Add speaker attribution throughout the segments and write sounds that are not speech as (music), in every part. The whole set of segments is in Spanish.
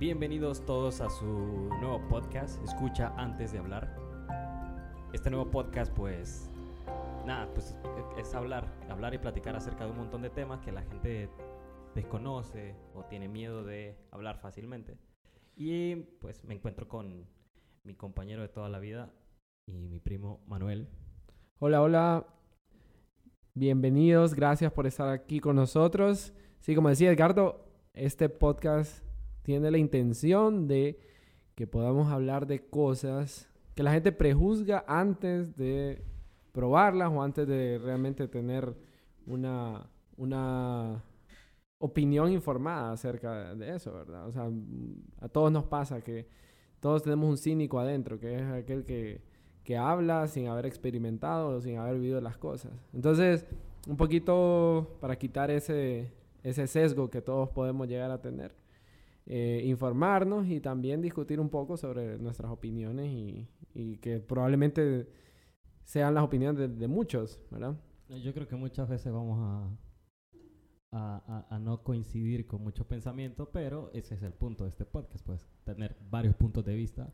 Speaker 1: Bienvenidos todos a su nuevo podcast, Escucha antes de hablar. Este nuevo podcast, pues, nada, pues es hablar, hablar y platicar acerca de un montón de temas que la gente desconoce o tiene miedo de hablar fácilmente. Y pues me encuentro con mi compañero de toda la vida y mi primo Manuel.
Speaker 2: Hola, hola. Bienvenidos, gracias por estar aquí con nosotros. Sí, como decía Edgardo, este podcast tiene la intención de que podamos hablar de cosas que la gente prejuzga antes de probarlas o antes de realmente tener una, una opinión informada acerca de eso, ¿verdad? O sea, a todos nos pasa que todos tenemos un cínico adentro, que es aquel que, que habla sin haber experimentado o sin haber vivido las cosas. Entonces, un poquito para quitar ese, ese sesgo que todos podemos llegar a tener, eh, informarnos y también discutir un poco sobre nuestras opiniones y, y que probablemente sean las opiniones de, de, muchos, ¿verdad?
Speaker 1: Yo creo que muchas veces vamos a, a, a, no coincidir con mucho pensamiento, pero ese es el punto de este podcast, pues tener varios puntos de vista.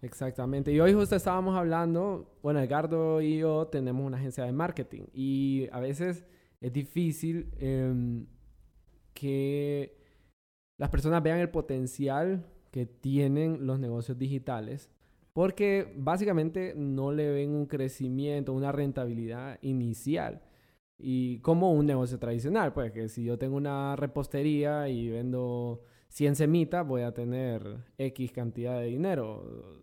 Speaker 2: Exactamente. Y hoy justo estábamos hablando, bueno, Edgardo y yo tenemos una agencia de marketing y a veces es difícil eh, que las personas vean el potencial que tienen los negocios digitales porque básicamente no le ven un crecimiento, una rentabilidad inicial. Y como un negocio tradicional, pues que si yo tengo una repostería y vendo 100 semitas, voy a tener X cantidad de dinero.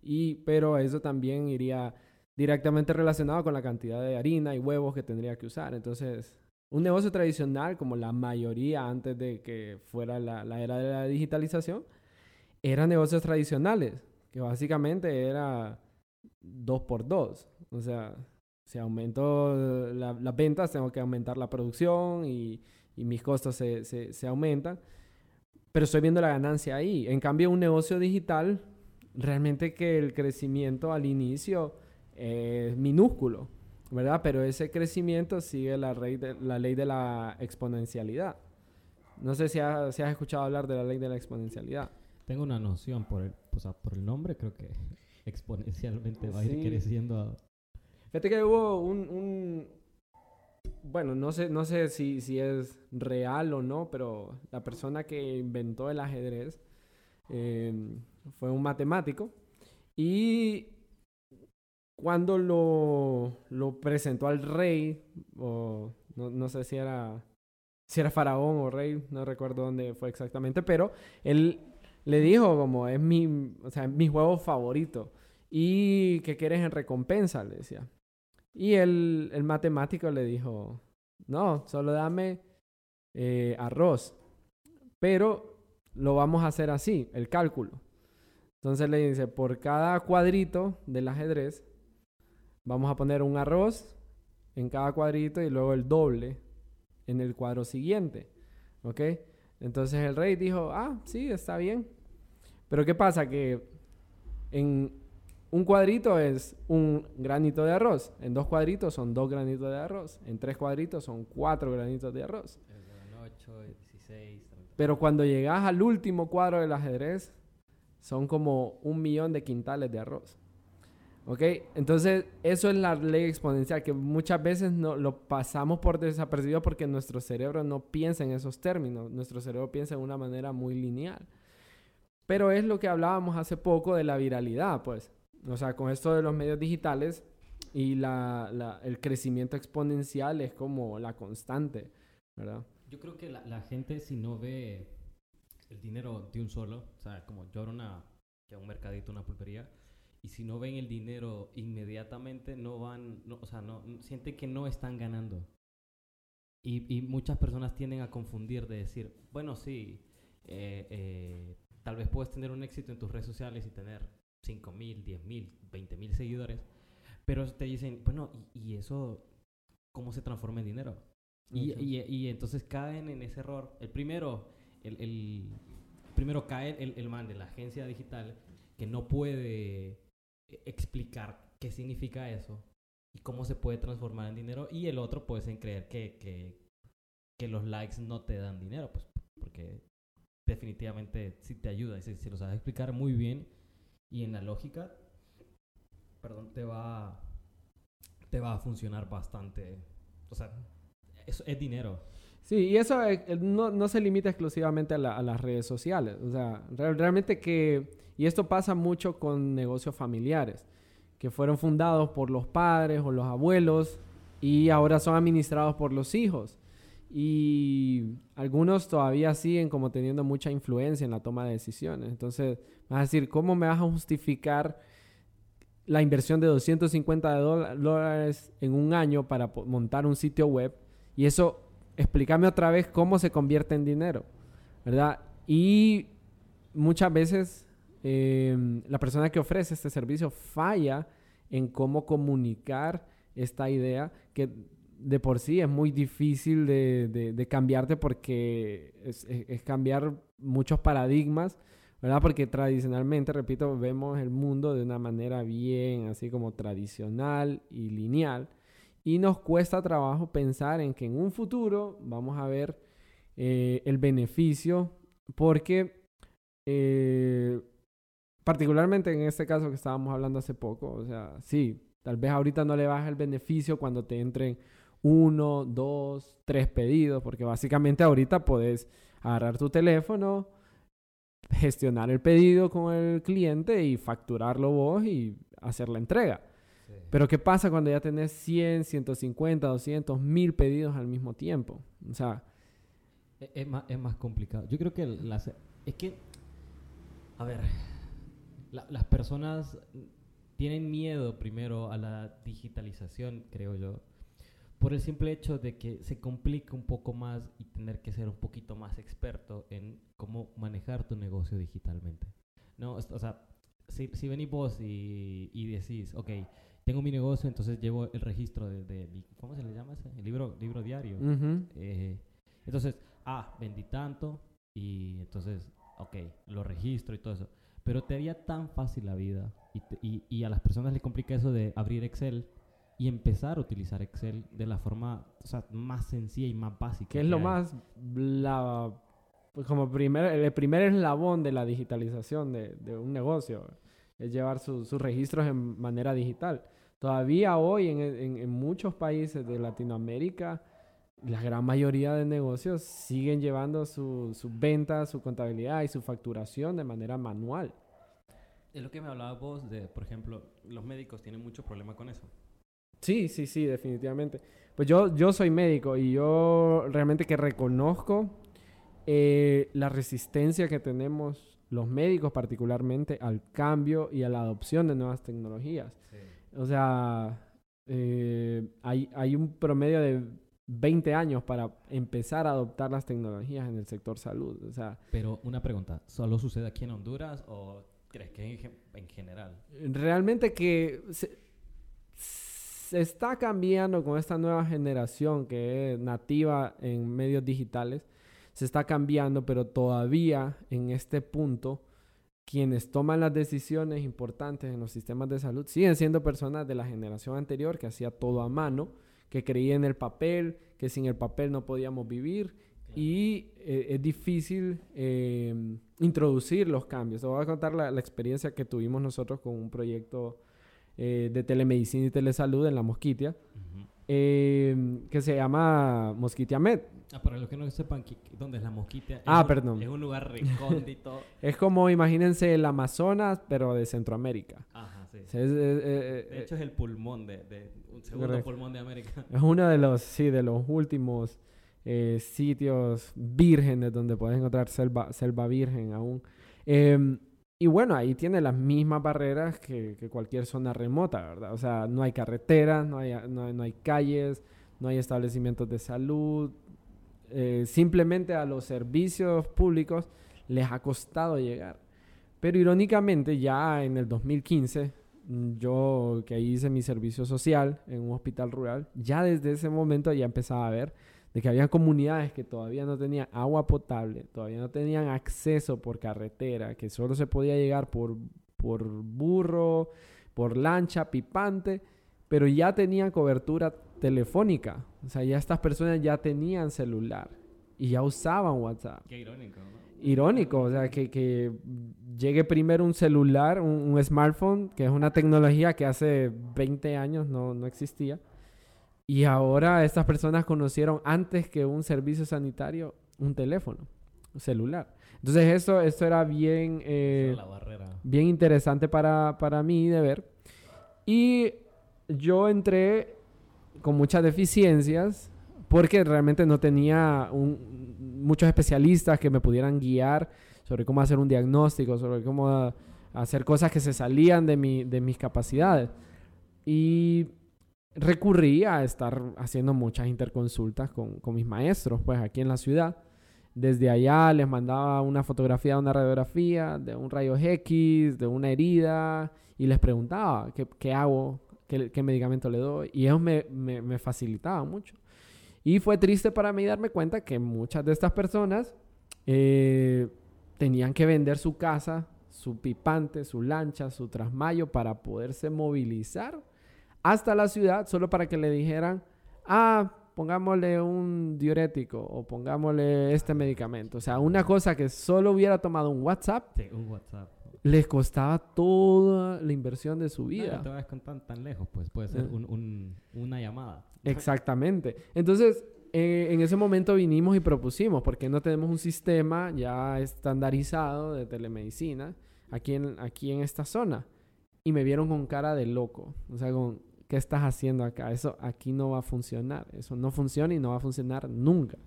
Speaker 2: Y, pero eso también iría directamente relacionado con la cantidad de harina y huevos que tendría que usar. Entonces, un negocio tradicional, como la mayoría antes de que fuera la, era de la digitalización, eran negocios tradicionales, que básicamente era dos por dos. O sea, si aumento la, las ventas, tengo que aumentar la producción y, mis costos se, aumentan. Pero estoy viendo la ganancia ahí. En cambio, un negocio digital, realmente que el crecimiento al inicio es minúsculo. ¿Verdad? Pero ese crecimiento sigue la, de, la ley de la exponencialidad. No sé si, ha, si, has escuchado hablar de la ley de la exponencialidad.
Speaker 1: Tengo una noción por el, o sea, por el nombre, creo que (laughs) exponencialmente va a ir creciendo. A...
Speaker 2: Fíjate que hubo un, un, bueno, no sé, no sé si, si es real o no, pero la persona que inventó el ajedrez eh, fue un matemático y cuando lo, presentó al rey, o no, sé si era, si era faraón o rey, no recuerdo dónde fue exactamente, pero él le dijo como es mi, o sea, mi juego favorito y que quieres en recompensa, le decía. Y el, el matemático le dijo, no, solo dame eh, arroz, pero lo vamos a hacer así, el cálculo. Entonces le dice, por cada cuadrito del ajedrez, Vamos a poner un arroz en cada cuadrito y luego el doble en el cuadro siguiente. ¿Ok? Entonces el rey dijo, ah, sí, está bien. Pero ¿qué pasa? Que en un cuadrito es un granito de arroz. En dos cuadritos son dos granitos de arroz. En tres cuadritos son cuatro granitos de arroz.
Speaker 1: 8, 16,
Speaker 2: Pero cuando llegas al último cuadro del ajedrez, son como un millón de quintales de arroz. ¿Ok? Entonces, eso es la ley exponencial, que muchas veces no, lo pasamos por desapercibido porque nuestro cerebro no piensa en esos términos. Nuestro cerebro piensa de una manera muy lineal. Pero es lo que hablábamos hace poco de la viralidad, pues. O sea, con esto de los medios digitales y la, la, el crecimiento exponencial es como la constante, ¿verdad?
Speaker 1: Yo creo que la, la, gente si no ve el dinero de un solo, o sea, como era una, un mercadito, una pulpería, y si no ven el dinero inmediatamente, no van, no, o sea, no, sienten que no están ganando. Y, y, muchas personas tienden a confundir de decir, bueno, sí, eh, eh, tal vez puedes tener un éxito en tus redes sociales y tener 5 mil, 10 mil, 20 mil seguidores, pero te dicen, bueno, ¿y, y eso cómo se transforma en dinero? Y, y, y, entonces caen en ese error. El primero, el, el primero cae el, el man de la agencia digital que no puede explicar qué significa eso y cómo se puede transformar en dinero. Y el otro, pues, en creer que, que, que los likes no te dan dinero, pues, porque definitivamente sí te ayuda. Si, si lo sabes explicar muy bien y en la lógica, perdón, te va, te va a funcionar bastante. O sea, eso es dinero.
Speaker 2: Sí, y eso eh, no, no se limita exclusivamente a, la- a las redes sociales. O sea, re- realmente que... Y esto pasa mucho con negocios familiares, que fueron fundados por los padres o los abuelos y ahora son administrados por los hijos. Y algunos todavía siguen como teniendo mucha influencia en la toma de decisiones. Entonces, vas a decir, ¿cómo me vas a justificar la inversión de 250 de dola- dólares en un año para montar un sitio web? Y eso, explícame otra vez cómo se convierte en dinero, ¿verdad? Y muchas veces eh, la persona que ofrece este servicio falla en cómo comunicar esta idea que de por sí es muy difícil de, de- cambiarte porque es cambiar muchos paradigmas, ¿verdad? Porque tradicionalmente, repito, vemos el mundo de una manera bien así como tradicional y lineal y nos cuesta trabajo pensar en que en un futuro vamos a ver eh, el beneficio porque eh, particularmente en este caso que estábamos hablando hace poco, o sea, sí, tal vez ahorita no le baja el beneficio cuando te entren uno, dos, tres pedidos, porque básicamente ahorita puedes agarrar tu teléfono, gestionar el pedido con el cliente y facturarlo vos y hacer la entrega. Pero ¿qué pasa cuando ya tenés 100, 150, 200, 1000 pedidos al mismo tiempo? O sea,
Speaker 1: E- Es más, es más complicado. Yo creo que las... Es que... A ver. La- las personas tienen miedo primero a la digitalización, creo yo. Por el simple hecho de que se complica un poco más y tener que ser un poquito más experto en cómo manejar tu negocio digitalmente. No, o sea, si, si venís vos y, y decís, ok, tengo mi negocio, entonces llevo el registro de, de- de- ¿cómo se le llama ese? El libro, libro diario. Eh, entonces, ah, vendí tanto y entonces, ok, lo registro y todo eso. Pero te haría tan fácil la vida y, te- y- y a las personas les complica eso de abrir Excel y empezar a utilizar Excel de la forma o sea, más sencilla y más básica.
Speaker 2: que es lo
Speaker 1: hay.
Speaker 2: más la pues como primer el primer eslabón de la digitalización de, de un negocio es llevar su- sus registros en manera digital todavía hoy en, en- en muchos países de Latinoamérica la gran mayoría de negocios siguen llevando su- sus ventas su contabilidad y su facturación de manera manual
Speaker 1: Es lo que me hablabas vos de, por ejemplo, los médicos tienen mucho problema con eso.
Speaker 2: Sí, sí, sí, definitivamente. Pues yo, yo soy médico y yo realmente que reconozco eh, la resistencia que tenemos los médicos particularmente al cambio y a la adopción de nuevas tecnologías. O sea, eh, hay, hay un promedio de 20 años para empezar a adoptar las tecnologías en el sector salud. O sea,
Speaker 1: Pero una pregunta, ¿solo sucede aquí en Honduras o crees que en, gen- en general?
Speaker 2: realmente que se, se está cambiando con esta nueva generación que es nativa en medios digitales. Se está cambiando, pero todavía en este punto, quienes toman las decisiones importantes en los sistemas de salud siguen siendo personas de la generación anterior que hacía todo a mano, que creía en el papel, que sin el papel no podíamos vivir y eh, es difícil eh, introducir los cambios. Te voy a contar la, la experiencia que tuvimos nosotros con un proyecto eh, de telemedicina y telesalud en la Mosquitia, eh, que se llama Mosquitia Med.
Speaker 1: Ah, para los que no sepan dónde es la mosquita. es
Speaker 2: Ah,
Speaker 1: un-
Speaker 2: perdón.
Speaker 1: Es un lugar recóndito. (laughs)
Speaker 2: Es como, imagínense, el Amazonas, pero de Centroamérica.
Speaker 1: Ajá, sí.
Speaker 2: Es, es- es-
Speaker 1: De hecho es el pulmón de, de un segundo
Speaker 2: Correcto.
Speaker 1: pulmón de América. (laughs)
Speaker 2: es uno de los, sí, de los últimos eh, sitios vírgenes donde puedes encontrar selva, selva virgen aún. Em, y bueno, ahí tiene las mismas barreras que, que cualquier zona remota, ¿verdad? O sea, no hay carreteras, no hay, no hay, no hay calles, no hay establecimientos de salud. eh, simplemente a los servicios públicos les ha costado llegar. Pero irónicamente, ya en el 2015, mm, yo que hice mi servicio social en un hospital rural, ya desde ese momento ya empezaba a ver de que había comunidades que todavía no tenían agua potable, todavía no tenían acceso por carretera, que solo se podía llegar por, por burro, por lancha, pipante, pero ya tenían cobertura telefónica. O sea, ya estas personas ya tenían celular y ya usaban WhatsApp.
Speaker 1: Qué irónico, ¿no?
Speaker 2: Irónico, o sea, que, que llegue primero un celular, un, un smartphone, que es una tecnología que hace 20 años no, no existía. Y ahora estas personas conocieron antes que un servicio sanitario un teléfono, un celular. Entonces eso, esto era bien, eh,
Speaker 1: la
Speaker 2: bien interesante para, para mí de ver. Y yo entré con muchas deficiencias porque realmente no tenía un- muchos especialistas que me pudieran guiar sobre cómo hacer un diagnóstico, sobre cómo hacer cosas que se salían de, mi- de mis capacidades. Y recurrí a estar haciendo muchas interconsultas con, con mis maestros, pues aquí en la ciudad. Desde allá les mandaba una fotografía una radiografía, de un rayo X, de una herida, y les preguntaba qué, qué hago, qué, qué medicamento le doy, y ellos me, me, me facilitaban mucho. Y fue triste para mí darme cuenta que muchas de estas personas eh, tenían que vender su casa, su pipante, su lancha, su trasmayo para poderse movilizar hasta la ciudad solo para que le dijeran, ah, pongámosle un diurético o pongámosle este medicamento. O sea, una cosa que solo hubiera tomado un WhatsApp
Speaker 1: Sí, un WhatsApp.
Speaker 2: Les costaba toda la inversión de su
Speaker 1: No,
Speaker 2: vida.
Speaker 1: no te vayas con tan, tan lejos, pues puede ser
Speaker 2: Eh.
Speaker 1: un- un- una llamada.
Speaker 2: Exactamente. Entonces, eh, en ese momento vinimos y propusimos, porque no tenemos un sistema ya estandarizado de telemedicina aquí en, aquí en esta zona? Y me vieron con cara de loco. O sea, con, ¿qué estás haciendo acá? Eso aquí no va a funcionar. Eso no funciona y no va a funcionar nunca.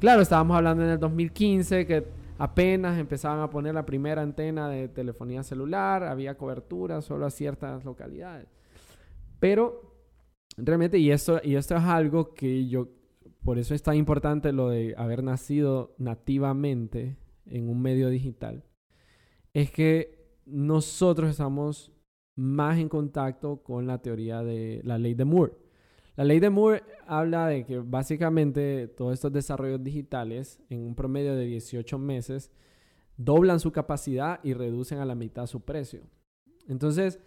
Speaker 2: Claro, estábamos hablando en el 2015 que apenas empezaban a poner la primera antena de telefonía celular, había cobertura solo a ciertas localidades. Pero realmente, y esto, y esto es algo que yo, por eso es tan importante lo de haber nacido nativamente en un medio digital, es que nosotros estamos más en contacto con la teoría de la ley de Moore. La ley de Moore habla de que básicamente todos estos desarrollos digitales en un promedio de 18 meses doblan su capacidad y reducen a la mitad su precio. Entonces,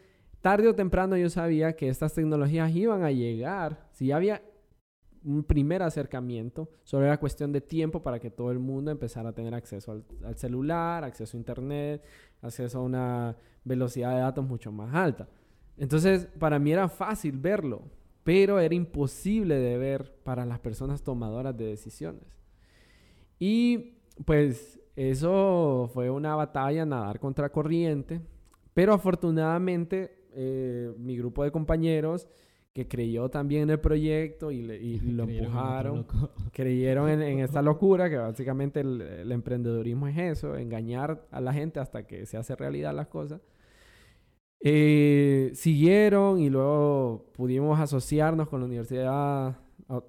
Speaker 2: tarde o temprano yo sabía que estas tecnologías iban a llegar. Si había un primer acercamiento, solo era cuestión de tiempo para que todo el mundo empezara a tener acceso al, celular, acceso a internet, acceso a una velocidad de datos mucho más alta. Entonces, para mí era fácil verlo, pero era imposible de ver para las personas tomadoras de decisiones. Y pues eso fue una batalla, nadar contra corriente, pero afortunadamente eh, mi grupo de compañeros que creyó también en el proyecto y, le- y lo empujaron, (laughs) creyeron en, en esta locura, que básicamente el, el emprendedurismo es eso, engañar a la gente hasta que se hace realidad las cosas. Eh, siguieron y luego pudimos asociarnos con la Universidad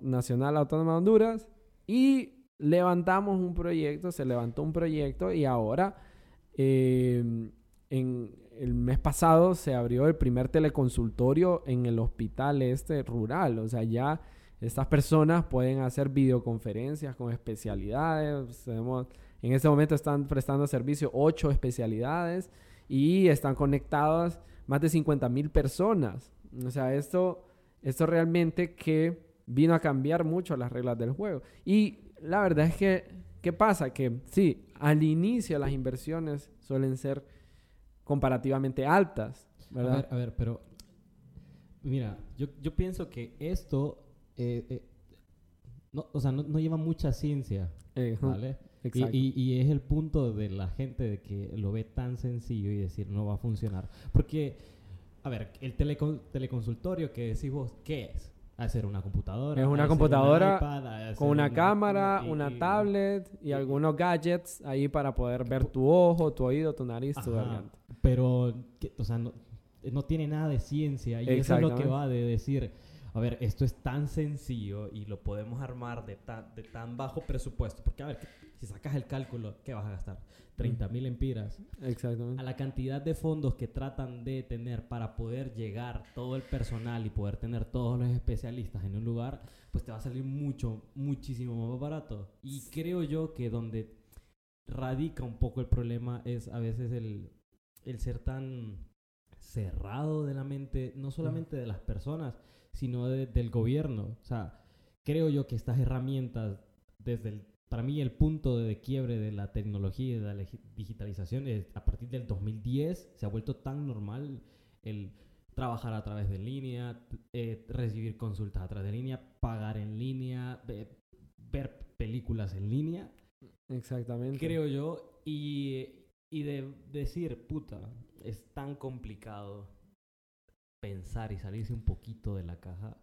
Speaker 2: Nacional Autónoma de Honduras y levantamos un proyecto, se levantó un proyecto y ahora eh, en el mes pasado se abrió el primer teleconsultorio en el hospital este rural, o sea, ya estas personas pueden hacer videoconferencias con especialidades, tenemos, en este momento están prestando servicio ocho especialidades y están conectadas más de 50 mil personas. O sea, esto, esto realmente que vino a cambiar mucho las reglas del juego. Y la verdad es que, ¿qué pasa? Que sí, al inicio las inversiones suelen ser comparativamente altas,
Speaker 1: A
Speaker 2: ¿verdad?
Speaker 1: ver, a ver, pero mira, yo, yo pienso que esto, eh, eh, no, o sea, no, no lleva mucha ciencia,
Speaker 2: Eh,
Speaker 1: ¿vale? Y,
Speaker 2: exacto.
Speaker 1: y- y es el punto de la gente de que lo ve tan sencillo y decir no va a funcionar. Porque, a ver, el telecon- teleconsultorio que decís vos, ¿qué es? Hacer una computadora.
Speaker 2: Es una computadora
Speaker 1: iPad,
Speaker 2: Con una
Speaker 1: un-
Speaker 2: cámara,
Speaker 1: y-
Speaker 2: una tablet y algunos gadgets ahí para poder ver tu ojo, tu oído, tu nariz, tu garganta.
Speaker 1: Pero, que- o sea, no, no tiene nada de ciencia. Y eso es lo que va de decir, a ver, esto es tan sencillo y lo podemos armar de tan, de tan bajo presupuesto. Porque, a ver, si sacas el cálculo, ¿qué vas a gastar? 30 mil empiras.
Speaker 2: Exactamente.
Speaker 1: A la cantidad de fondos que tratan de tener para poder llegar todo el personal y poder tener todos los especialistas en un lugar, pues te va a salir mucho, muchísimo más barato. Y creo yo que donde radica un poco el problema es a veces el, el ser tan cerrado de la mente, no solamente de las personas, sino de- del gobierno. O sea, creo yo que estas herramientas desde el para mí el punto de quiebre de la tecnología y de la digitalización es a partir del 2010 se ha vuelto tan normal el trabajar a través de línea, eh, recibir consultas a través de línea, pagar en línea, ver películas en línea.
Speaker 2: Exactamente.
Speaker 1: Creo yo. Y, y de decir, puta, es tan complicado pensar y salirse un poquito de la caja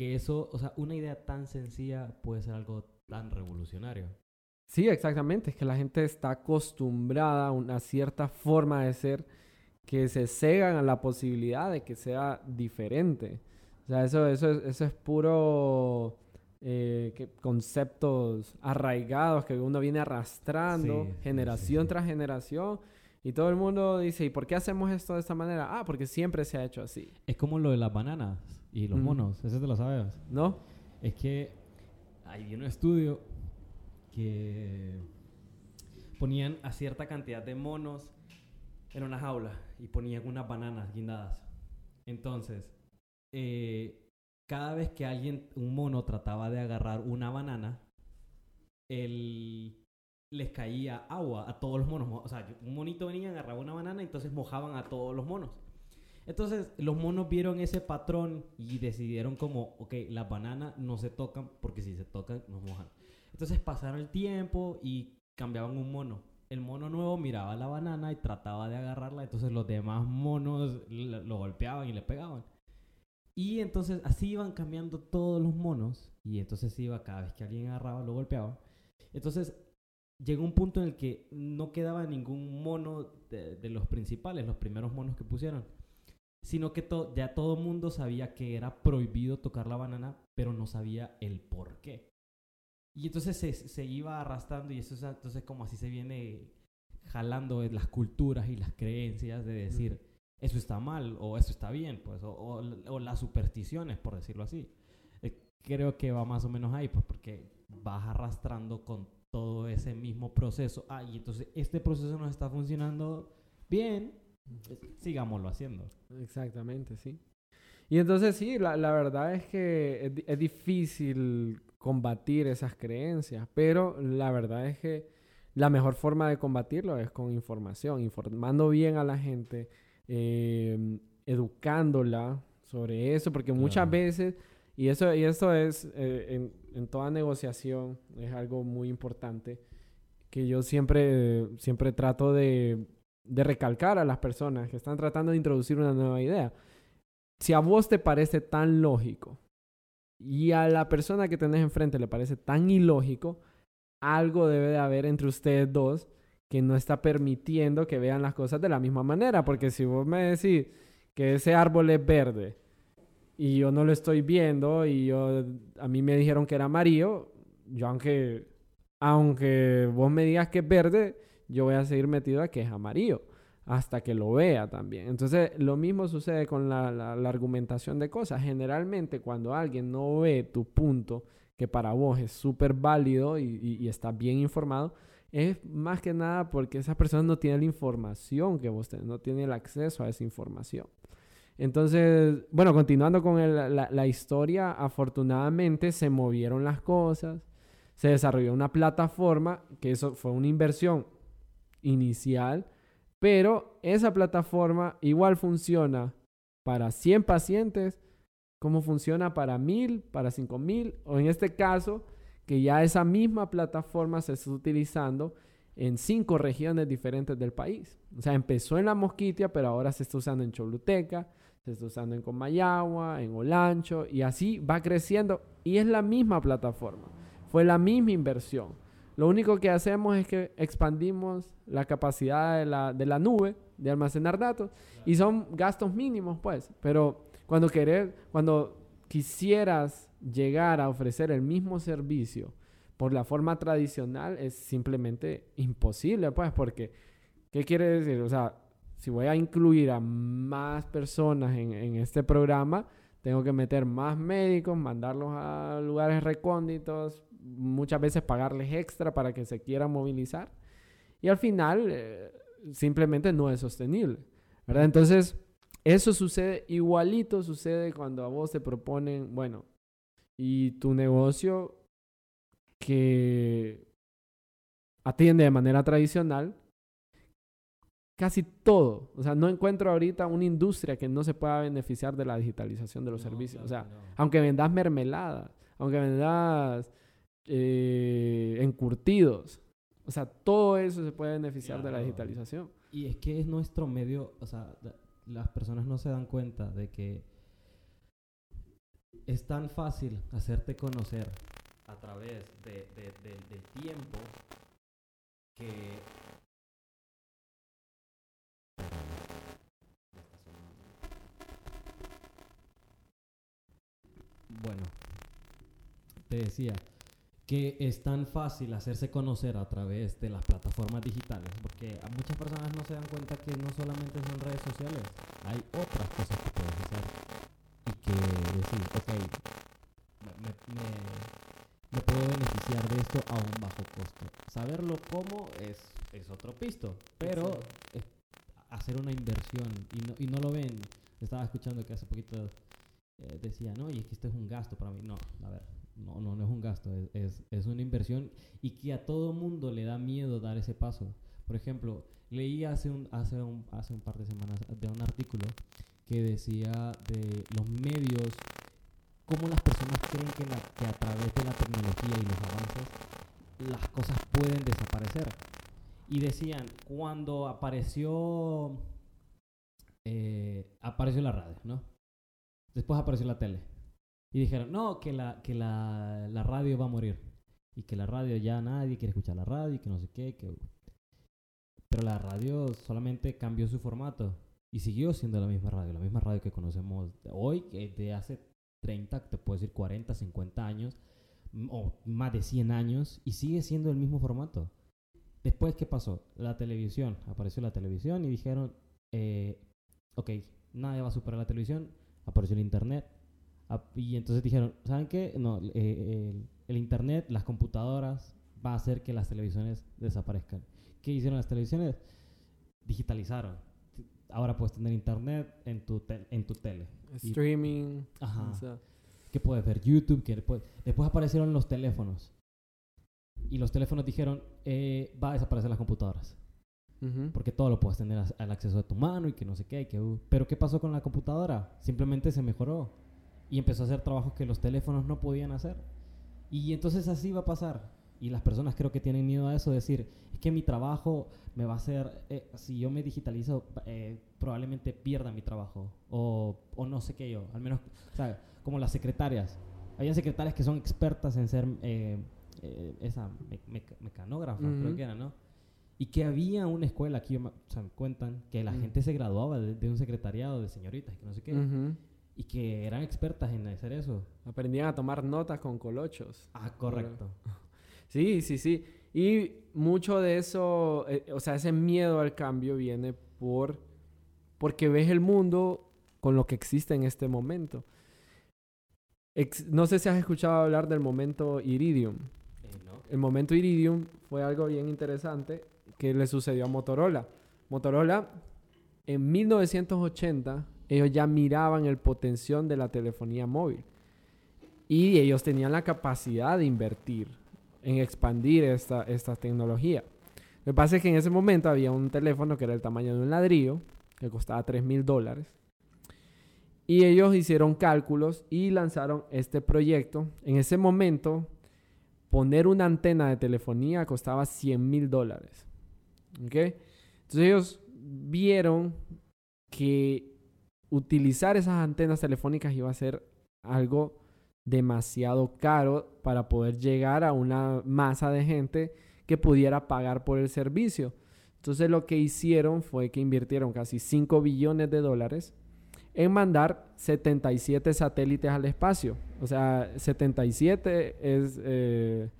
Speaker 1: que eso, o sea, una idea tan sencilla puede ser algo tan revolucionario.
Speaker 2: Sí, exactamente. Es que la gente está acostumbrada a una cierta forma de ser que se cegan a la posibilidad de que sea diferente. O sea, eso, eso, es, eso es puro eh, conceptos arraigados que uno viene arrastrando generación tras generación. Y todo el mundo dice, ¿y por qué hacemos esto de esta manera? Ah, porque siempre se ha hecho así.
Speaker 1: Es como lo de las bananas y los monos. ¿Eso te lo sabes?
Speaker 2: ¿No?
Speaker 1: Es que hay un estudio que ponían a cierta cantidad de monos en una jaula y ponían unas bananas guindadas. Entonces, eh, cada vez que alguien, un mono, trataba de agarrar una banana, el, les caía agua a todos los monos. O sea, un monito venía, agarraba una banana, entonces mojaban a todos los monos. Entonces, los monos vieron ese patrón y decidieron como, ok, las bananas no se tocan porque si se tocan nos mojan. Entonces pasaron el tiempo y cambiaban un mono el mono nuevo miraba la banana y trataba de agarrarla, entonces los demás monos lo golpeaban y le pegaban. Y entonces así iban cambiando todos los monos y entonces iba cada vez que alguien agarraba lo golpeaba. Entonces llegó un punto en el que no quedaba ningún mono de, los principales, los primeros monos que pusieron, sino que ya todo el mundo sabía que era prohibido tocar la banana, pero no sabía el por qué. Y entonces se, se iba arrastrando y eso es entonces como así se viene jalando las culturas y las creencias de decir eso está mal o eso está bien, pues, o, o, las supersticiones, por decirlo así. Eh, creo que va más o menos ahí, pues, porque vas arrastrando con todo ese mismo proceso. Ah, y entonces este proceso no está funcionando bien, sigámoslo haciendo.
Speaker 2: Exactamente, sí. Y entonces sí, la, la verdad es que es, es, difícil combatir esas creencias, pero la verdad es que la mejor forma de combatirlo es con información, informando bien a la gente, em, educándola sobre eso, porque muchas veces, y eso, y eso es eh, en, toda negociación, es algo muy importante, que yo siempre, siempre trato de, de recalcar a las personas que están tratando de introducir una nueva idea. Si a vos te parece tan lógico y a la persona que tenés enfrente le parece tan ilógico, algo debe de haber entre ustedes dos que no está permitiendo que vean las cosas de la misma manera. Porque si vos me decís que ese árbol es verde y yo no lo estoy viendo y yo, a mí me dijeron que era amarillo, yo aunque, aunque vos me digas que es verde, yo voy a seguir metido a que es amarillo hasta que lo vea también. Entonces, lo mismo sucede con la, argumentación de cosas. Generalmente, cuando alguien no ve tu punto, que para vos es súper válido y, está bien informado, es más que nada porque esa persona no tiene la información que vos tenés, no tiene el acceso a esa información. Entonces, bueno, continuando con la, la historia, afortunadamente se movieron las cosas, se desarrolló una plataforma, que eso fue una inversión inicial, pero esa plataforma igual funciona para 100 pacientes, como funciona para 1000, para 5000, o en este caso, que ya esa misma plataforma se está utilizando en cinco regiones diferentes del país. O sea, empezó en la Mosquitia, pero ahora se está usando en Choluteca, se está usando en Comayagua, en Olancho, y así va creciendo. Y es la misma plataforma, fue la misma inversión. Lo único que hacemos es que expandimos la capacidad de la, de la nube de almacenar datos y son gastos mínimos, pues. Pero cuando querer, cuando quisieras llegar a ofrecer el mismo servicio por la forma tradicional es simplemente imposible, pues, porque ¿qué quiere decir? O sea, si voy a incluir a más personas en, este programa, tengo que meter más médicos, mandarlos a lugares recónditos, muchas veces pagarles extra para que se quieran movilizar. Y al final eh, simplemente no es sostenible. ¿verdad? Entonces, eso sucede igualito, sucede cuando a vos te proponen, bueno, y tu negocio que atiende de manera tradicional, casi todo. O sea, no encuentro ahorita una industria que no se pueda beneficiar de la digitalización de los
Speaker 1: No,
Speaker 2: servicios.
Speaker 1: claro
Speaker 2: o sea,
Speaker 1: no.
Speaker 2: aunque vendas mermelada, aunque vendas eh, encurtidos, o sea, todo eso se puede beneficiar de la digitalización.
Speaker 1: Y es que es nuestro medio, o sea, las personas no se dan cuenta de que es tan fácil hacerte conocer a través de, de- de- del tiempo que... Bueno, te decía que es tan fácil hacerse conocer a través de las plataformas digitales, porque a muchas personas no se dan cuenta que no solamente son redes sociales, hay otras cosas que puedes hacer y que decir, ok, me, me- me- me puedo beneficiar de esto a un bajo costo. Saberlo cómo es, es otro pisto, pero es hacer una inversión y no, y no lo ven. Estaba escuchando que hace poquito eh, decía, no, y es que esto es un gasto para mí. No, a ver, no, no, no es un gasto, es, es, una inversión y que a todo mundo le da miedo dar ese paso. Por ejemplo, leí hace un, hace un, hace un par de semanas de un artículo que decía de los medios, cómo las personas creen que, la- que a través de la tecnología y los avances las cosas pueden desaparecer. Y decían, cuando apareció, eh, apareció la radio, ¿no? Después apareció la tele. Y dijeron, no, que, la, que la, la radio va a morir. Y que la radio ya nadie quiere escuchar la radio y que no sé qué. Que... Pero la radio solamente cambió su formato. Y siguió siendo la misma radio. La misma radio que conocemos hoy, que de hace 30, te puedo decir 40, 50 años. O más de 100 años. Y sigue siendo el mismo formato. Después, ¿qué pasó? La televisión. Apareció la televisión y dijeron, eh, ok, nadie va a superar la televisión. Apareció el internet. Y entonces dijeron, ¿saben qué? No, eh, el, el internet, las computadoras, va a hacer que las televisiones desaparezcan. ¿Qué hicieron las televisiones? Digitalizaron. Ahora puedes tener internet en tu, tel- en tu tele. Y-
Speaker 2: Streaming.
Speaker 1: Ajá.
Speaker 2: o sea,
Speaker 1: que puedes ver YouTube, que después, después aparecieron los teléfonos. Y los teléfonos dijeron, eh, va a desaparecer las computadoras.
Speaker 2: ujú.
Speaker 1: Porque todo lo puedes tener al acceso de tu mano y que no sé qué. y que, uh. Pero ¿qué pasó con la computadora? Simplemente se mejoró. Y empezó a hacer trabajos que los teléfonos no podían hacer. Y entonces así va a pasar. Y las personas creo que tienen miedo a eso, decir, es que mi trabajo me va a hacer, eh, si yo me digitalizo, eh, probablemente pierda mi trabajo. O, o no sé qué yo, al menos, o sea, como las secretarias. Había secretarias que son expertas en ser eh, eh, esa me- meca- mecanógrafa, creo que era, ¿no? Y que había una escuela, aquí me, o sea, me cuentan, que la
Speaker 2: Mm.
Speaker 1: gente se graduaba de, de un secretariado de señoritas, que no sé qué. Y que eran expertas en hacer eso.
Speaker 2: Aprendían a tomar notas con colochos.
Speaker 1: Ah, correcto. (laughs)
Speaker 2: Sí, sí, sí. Y mucho de eso, eh, o sea, ese miedo al cambio viene por porque ves el mundo con lo que existe en este momento. Ex- no sé si has escuchado hablar del momento Iridium.
Speaker 1: Eh, ¿no?
Speaker 2: El momento Iridium fue algo bien interesante que le sucedió a Motorola. Motorola, en 1980, ellos ya miraban el potencial de la telefonía móvil. Y ellos tenían la capacidad de invertir en expandir esta, esta tecnología. Lo que pasa es que en ese momento había un teléfono que era el tamaño de un ladrillo, que costaba 3 mil dólares. Y ellos hicieron cálculos y lanzaron este proyecto. En ese momento, poner una antena de telefonía costaba 100 mil dólares. ¿Ok? Entonces ellos vieron que utilizar esas antenas telefónicas iba a ser algo demasiado caro para poder llegar a una masa de gente que pudiera pagar por el servicio. Entonces lo que hicieron fue que invirtieron casi 5 billones de dólares en mandar 77 satélites al espacio. O sea, 77 es, eh,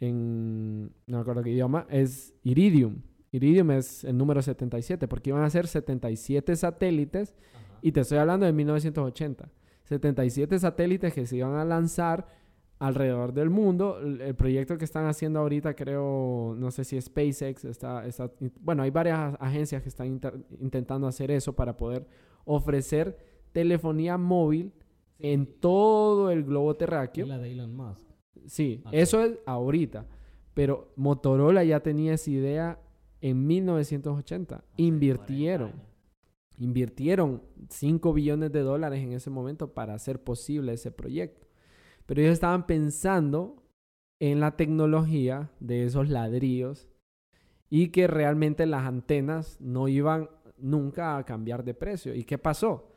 Speaker 2: en, no me acuerdo qué idioma, es Iridium. Iridium es el número 77, porque iban a ser 77 satélites,
Speaker 1: Ajá.
Speaker 2: Y te estoy hablando de 1980. 77 satélites que se iban a lanzar alrededor del mundo. El, proyecto que están haciendo ahorita, creo, no sé si SpaceX, está, está, bueno, hay varias agencias que están inter- intentando hacer eso para poder ofrecer telefonía móvil en todo el globo
Speaker 1: Y
Speaker 2: terráqueo.
Speaker 1: la de Elon Musk.
Speaker 2: Sí,
Speaker 1: Ah,
Speaker 2: eso es ahorita. Pero Motorola ya tenía esa idea en 1980. Invirtieron. Invirtieron 5 billones de dólares en ese momento para hacer posible ese proyecto. Pero ellos estaban pensando en la tecnología de esos ladrillos y que realmente las antenas no iban nunca a cambiar de precio. ¿Y qué pasó?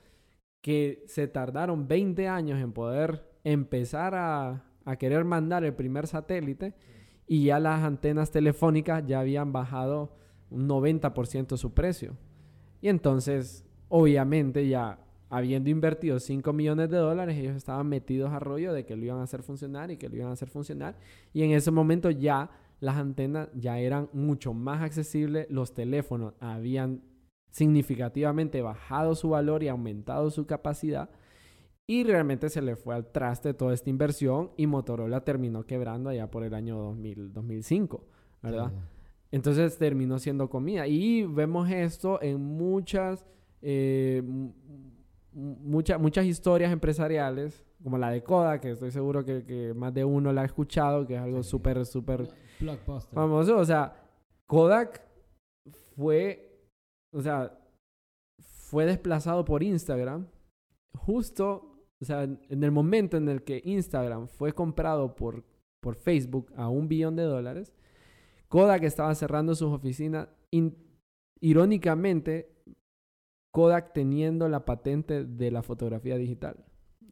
Speaker 2: Que se tardaron 20 años en poder empezar a, a querer mandar el primer satélite y ya las antenas telefónicas ya habían bajado un 90% su precio. Y entonces, obviamente, ya habiendo invertido 5 millones de dólares, ellos estaban metidos a rollo de que lo iban a hacer funcionar y que lo iban a hacer funcionar. Y en ese momento ya las antenas ya eran mucho más accesibles, los teléfonos habían significativamente bajado su valor y aumentado su capacidad. Y realmente se le fue al traste toda esta inversión y Motorola terminó quebrando allá por el año 2000, 2005, ¿verdad?
Speaker 1: Sí.
Speaker 2: Entonces terminó siendo comida. Y vemos esto en muchas, eh, mucha- muchas historias empresariales, como la de Kodak, que estoy seguro que, que más de uno la ha escuchado, que es algo
Speaker 1: Sí.
Speaker 2: súper, súper famoso. O sea, Kodak fue, o sea, fue desplazado por Instagram justo, o sea, en en el momento en el que Instagram fue comprado por, por Facebook a un billón de dólares, Kodak estaba cerrando sus oficinas. In- irónicamente, Kodak teniendo la patente de la fotografía digital.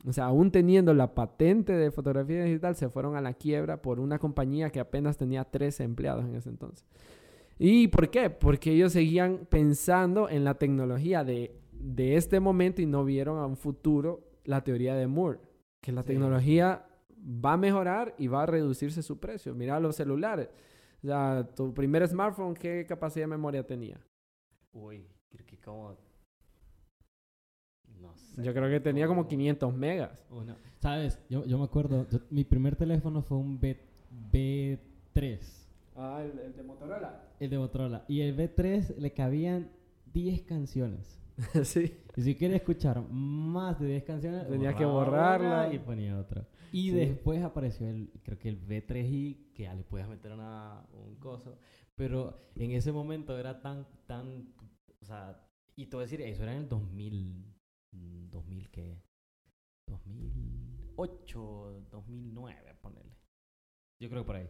Speaker 2: O sea, aún teniendo la patente de fotografía digital, se fueron a la quiebra por una compañía que apenas tenía 13 empleados en ese entonces. ¿Y por qué? Porque ellos seguían pensando en la tecnología de, de este momento y no vieron a un futuro la teoría de Moore, que la
Speaker 1: Sí.
Speaker 2: tecnología va a mejorar y va a reducirse su precio. Mira los celulares. O sea, tu primer smartphone, ¿qué capacidad de memoria tenía?
Speaker 1: Uy, creo que como... No sé.
Speaker 2: Yo creo que tenía como 500 megas.
Speaker 1: ¿Sabes? Yo, yo me acuerdo, yo- mi primer teléfono fue un B, B3,
Speaker 2: Ah, el, de Motorola.
Speaker 1: el de Motorola. Y el B3 le cabían 10 canciones. (laughs)
Speaker 2: sí.
Speaker 1: Y si quieres escuchar más de 10 canciones,
Speaker 2: Tenías que borrarla.
Speaker 1: y ponía otra. Y
Speaker 2: Sí.
Speaker 1: después apareció el, creo que el B3i, que ya le podías meter una, un coso. Pero en ese momento era tan, tan, o sea, y te voy a decir, eso era en el 2000, mm, 2000 qué, 2008, 2009, ponele. Yo creo que por ahí.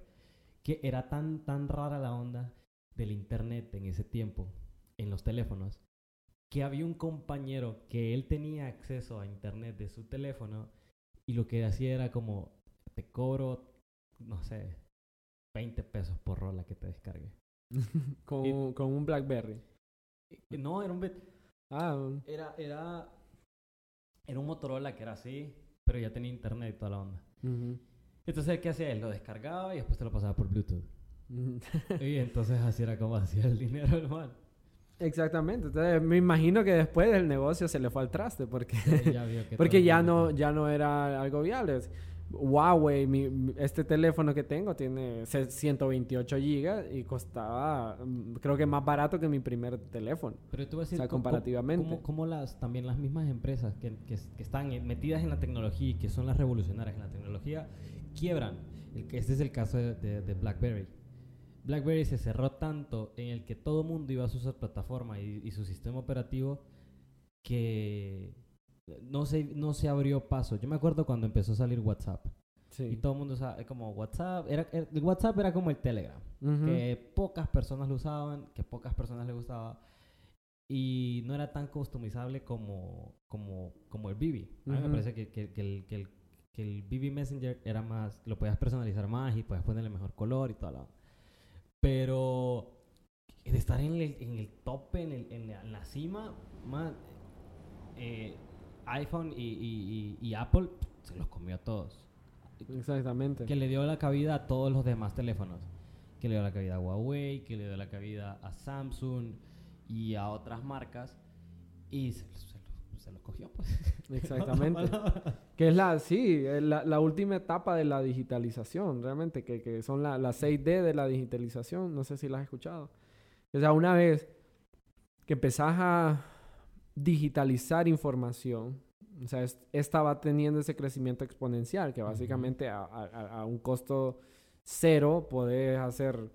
Speaker 1: Que era tan, tan rara la onda del internet en ese tiempo, en los teléfonos, que había un compañero que él tenía acceso a internet de su teléfono y lo que hacía era como, te cobro, no sé, 20 pesos por rola que te descargue. (laughs)
Speaker 2: con,
Speaker 1: Y-
Speaker 2: con un Blackberry.
Speaker 1: Eh, No, era un...
Speaker 2: Ah, un-
Speaker 1: Era, era, era un Motorola que era así, pero ya tenía internet y toda la onda. Entonces, ¿qué hacía él? Lo descargaba y después te lo pasaba por Bluetooth. (laughs) Y entonces así era como hacía el dinero, (laughs) hermano.
Speaker 2: Exactamente. Entonces, me imagino que después del negocio se le fue al traste porque,
Speaker 1: Ya vio que (laughs)
Speaker 2: porque ya no, ya no era algo viable. Huawei, mi- este teléfono que tengo tiene se- 128 gigas y costaba, mm, creo que más barato que mi primer teléfono.
Speaker 1: Pero tú vas a decir,
Speaker 2: O sea,
Speaker 1: ¿cómo-
Speaker 2: comparativamente.
Speaker 1: ¿cómo, cómo las, también las mismas empresas que, que, que están metidas en la tecnología y que son las revolucionarias en la tecnología quiebran? El, este es el caso de, de- de BlackBerry. BlackBerry se cerró tanto en el que todo mundo iba a usar plataforma y, y su sistema operativo que no se, no se abrió paso. Yo me acuerdo cuando empezó a salir WhatsApp. Y todo el mundo usaba como WhatsApp. Era, el WhatsApp era como el Telegram que pocas personas lo usaban, que pocas personas le gustaba y no era tan customizable como, como, como el BB. A mí me parece que, que- que el, que, el, que el BB Messenger era más, lo podías personalizar más y podías ponerle mejor color y toda la... Pero de estar en el, en el tope, en, el- en la, en la cima, man, eh, iPhone y, y- y- y Apple se los comió a todos
Speaker 2: Exactamente.
Speaker 1: que le dio la cabida a todos los demás teléfonos. Que le dio la cabida a Huawei, que le dio la cabida a Samsung y a otras marcas. Y se, se lo- se los cogió, pues. (laughs)
Speaker 2: Exactamente. (laughs) Que es la, sí, la, la última etapa de la digitalización, realmente, que, que son la- las 6D de la digitalización, no sé si las has escuchado. O sea, una vez que empezás a digitalizar información, o sea, es- esta va teniendo ese crecimiento exponencial, que básicamente a, a- a- a un costo cero puedes hacer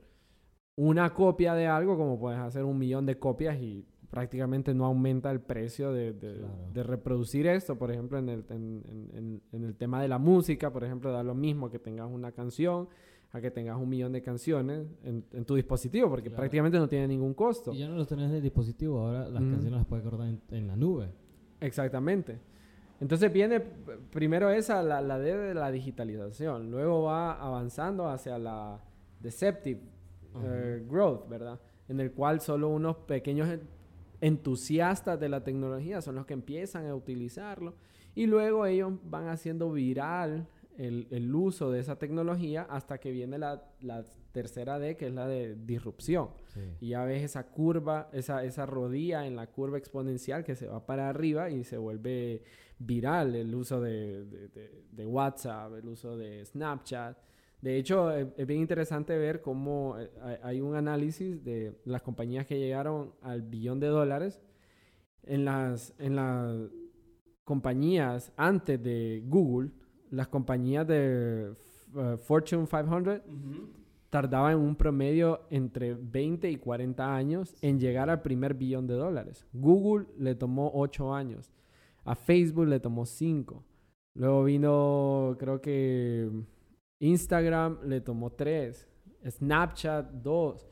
Speaker 2: una copia de algo como puedes hacer un millón de copias y prácticamente no aumenta el precio de, de,
Speaker 1: Claro.
Speaker 2: de reproducir esto. Por ejemplo, en el, en, en- en- en el tema de la música, por ejemplo, da lo mismo que tengas una canción a que tengas un millón de canciones en, tu dispositivo, porque
Speaker 1: Claro.
Speaker 2: prácticamente no tiene ningún costo.
Speaker 1: Y ya no los tenés en el dispositivo, ahora las
Speaker 2: Mm.
Speaker 1: canciones las puedes guardar en, la nube.
Speaker 2: Exactamente. Entonces viene primero esa, la, la D de la digitalización, luego va avanzando hacia la deceptive eh, growth, ¿verdad? En el cual solo unos pequeños entusiastas de la tecnología son los que empiezan a utilizarlo y luego ellos van haciendo viral el, el uso de esa tecnología hasta que viene la, la tercera D, que es la de disrupción.
Speaker 1: Sí.
Speaker 2: Y ya ves esa curva, esa, esa rodilla en la curva exponencial que se va para arriba y se vuelve viral el uso de, de- de- de WhatsApp, el uso de Snapchat. De hecho, eh, es bien interesante ver cómo eh, hay- un análisis de las compañías que llegaron al billón de dólares. En las, en las compañías antes de Google, las compañías de eh, Fortune 500 tardaba en un promedio entre 20 y 40 años en llegar al primer billón de dólares. Google le tomó 8 años. A Facebook le tomó 5. Luego vino, creo que Instagram le tomó 3. Snapchat 2.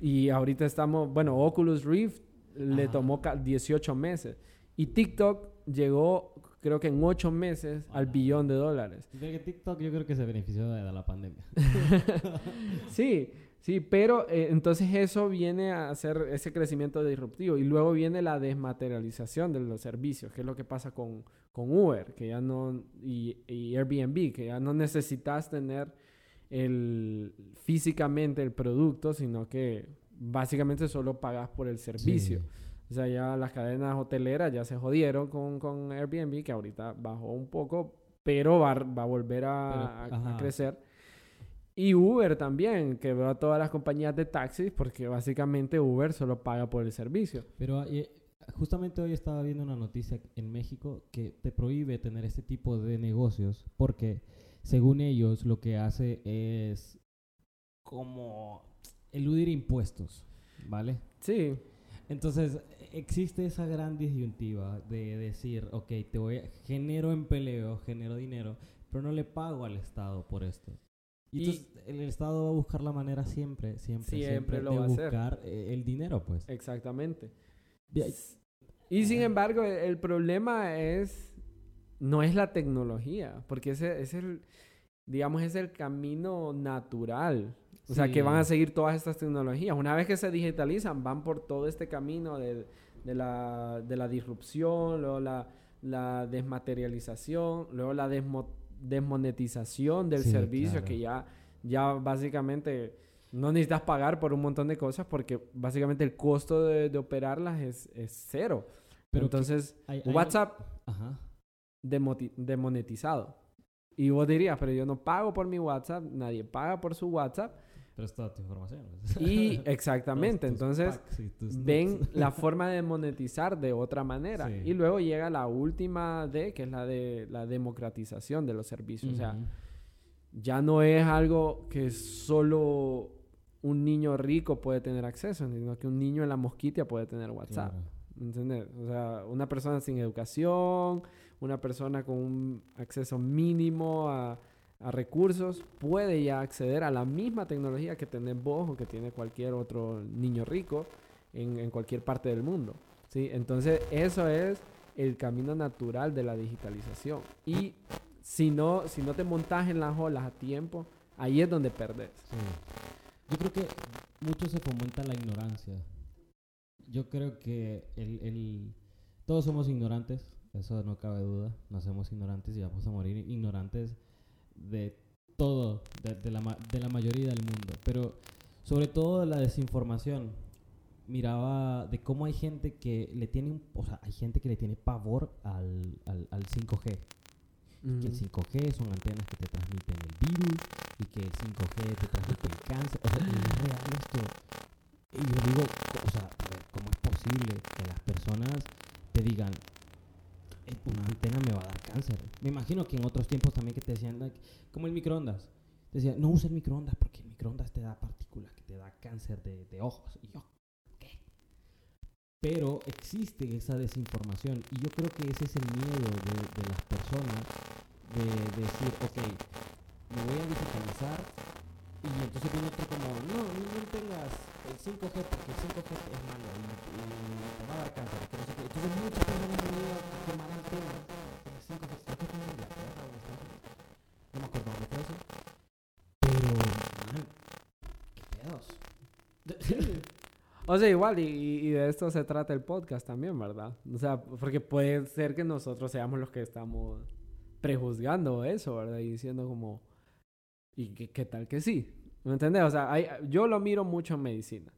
Speaker 2: Y ahorita estamos, bueno, Oculus Rift le
Speaker 1: Ajá.
Speaker 2: tomó ca- 18 meses. Y TikTok llegó, creo que en 8 meses, al
Speaker 1: Ajá.
Speaker 2: billón de dólares.
Speaker 1: De que TikTok yo creo que se benefició de la pandemia. (laughs)
Speaker 2: Sí, sí, pero eh, entonces eso viene a hacer ese crecimiento disruptivo y luego viene la desmaterialización de los servicios, que es lo que pasa con, con Uber, que ya no y, y Airbnb, que ya no necesitas tener el físicamente el producto, sino que básicamente solo pagas por el servicio.
Speaker 1: Sí.
Speaker 2: O sea, ya las cadenas hoteleras ya se jodieron con, con Airbnb, que ahorita bajó un poco, pero va, a- va a volver a,
Speaker 1: Pero,
Speaker 2: a- a
Speaker 1: ajá.
Speaker 2: crecer. Y Uber también, quebró a todas las compañías de taxis porque básicamente Uber solo paga por el servicio.
Speaker 1: Pero eh, justamente hoy estaba viendo una noticia en México que te prohíbe tener este tipo de negocios porque según ellos lo que hace es como eludir impuestos, ¿vale?
Speaker 2: Sí,
Speaker 1: Entonces existe esa gran disyuntiva de decir, ok, te voy a, genero empleo, genero dinero, pero no le pago al Estado por esto. Y,
Speaker 2: Y-
Speaker 1: entonces el Estado va a buscar la manera siempre, siempre,
Speaker 2: Siempre
Speaker 1: siempre,
Speaker 2: lo
Speaker 1: de
Speaker 2: va
Speaker 1: buscar eh, el dinero, pues.
Speaker 2: exactamente. Y sin embargo, el, problema es, no es la tecnología, porque ese es el, digamos, es el camino natural. O sea, que van a seguir todas estas tecnologías. Una vez que se digitalizan, van por todo este camino de, de la, de la disrupción, luego la, la desmaterialización, luego la desmo- desmonetización del
Speaker 1: Sí,
Speaker 2: servicio,
Speaker 1: claro.
Speaker 2: que ya, ya básicamente no necesitas pagar por un montón de cosas porque básicamente el costo de, de operarlas es, es cero.
Speaker 1: Pero
Speaker 2: Entonces,
Speaker 1: hay- hay-
Speaker 2: WhatsApp
Speaker 1: Ajá.
Speaker 2: demonetizado. Y vos dirías, pero yo no pago por mi WhatsApp, nadie paga por su WhatsApp.
Speaker 1: Pero toda tu información.
Speaker 2: Y (laughs) exactamente, entonces ven (laughs) la forma de monetizar de otra manera.
Speaker 1: Sí.
Speaker 2: Y luego llega la última D, que es la de la democratización de los servicios. O sea, ya no es algo que solo un niño rico puede tener acceso, sino que un niño en la mosquitia puede tener WhatsApp.
Speaker 1: Claro.
Speaker 2: ¿Entendés? O sea, una persona sin educación, una persona con un acceso mínimo a, a recursos, puede ya acceder a la misma tecnología que tenés vos o que tiene cualquier otro niño rico en, cualquier parte del mundo. ¿sí? Entonces, eso es el camino natural de la digitalización. Y si no, si no te montas en las olas a tiempo, ahí es donde perdés.
Speaker 1: Yo creo que mucho se fomenta la ignorancia. Yo creo que el, el- todos somos ignorantes, eso no cabe duda. Nacemos ignorantes y vamos a morir ignorantes de todo, de, de la, de la mayoría del mundo. Pero sobre todo de la desinformación. Miraba de cómo hay gente que le tiene, o sea, hay gente que le tiene pavor al, al, al 5G. que el 5G son antenas que te transmiten el virus y que el 5G te transmite el cáncer. O sea, es real esto. Y yo digo, o sea, ¿cómo es posible que las personas te digan, "Eh, una antena me va a dar cáncer? Me imagino que en otros tiempos también que te decían, como el microondas. decía, no uses microondas porque el microondas te da partículas, que te da cáncer de, de ojos. Y yo, ¿qué? Pero existe esa desinformación y yo creo que ese es el miedo de, de las personas de, decir, ok, me voy a digitalizar y entonces viene otro como, no, no tengas el 5G porque el 5G es malo y, y te va a dar cáncer. que no sé qué. Entonces muchas personas han venido a tomar el 5G. Creo que en. No me acuerdo dónde fue eso. Qué pedos.
Speaker 2: O sea, igual, y de esto se trata el podcast también, ¿verdad? O sea, porque puede ser que nosotros seamos los que estamos prejuzgando eso, ¿verdad? Y diciendo como, ¿y qué, qué tal que sí? ¿Me entendés? O sea, hay- yo lo miro mucho en medicina.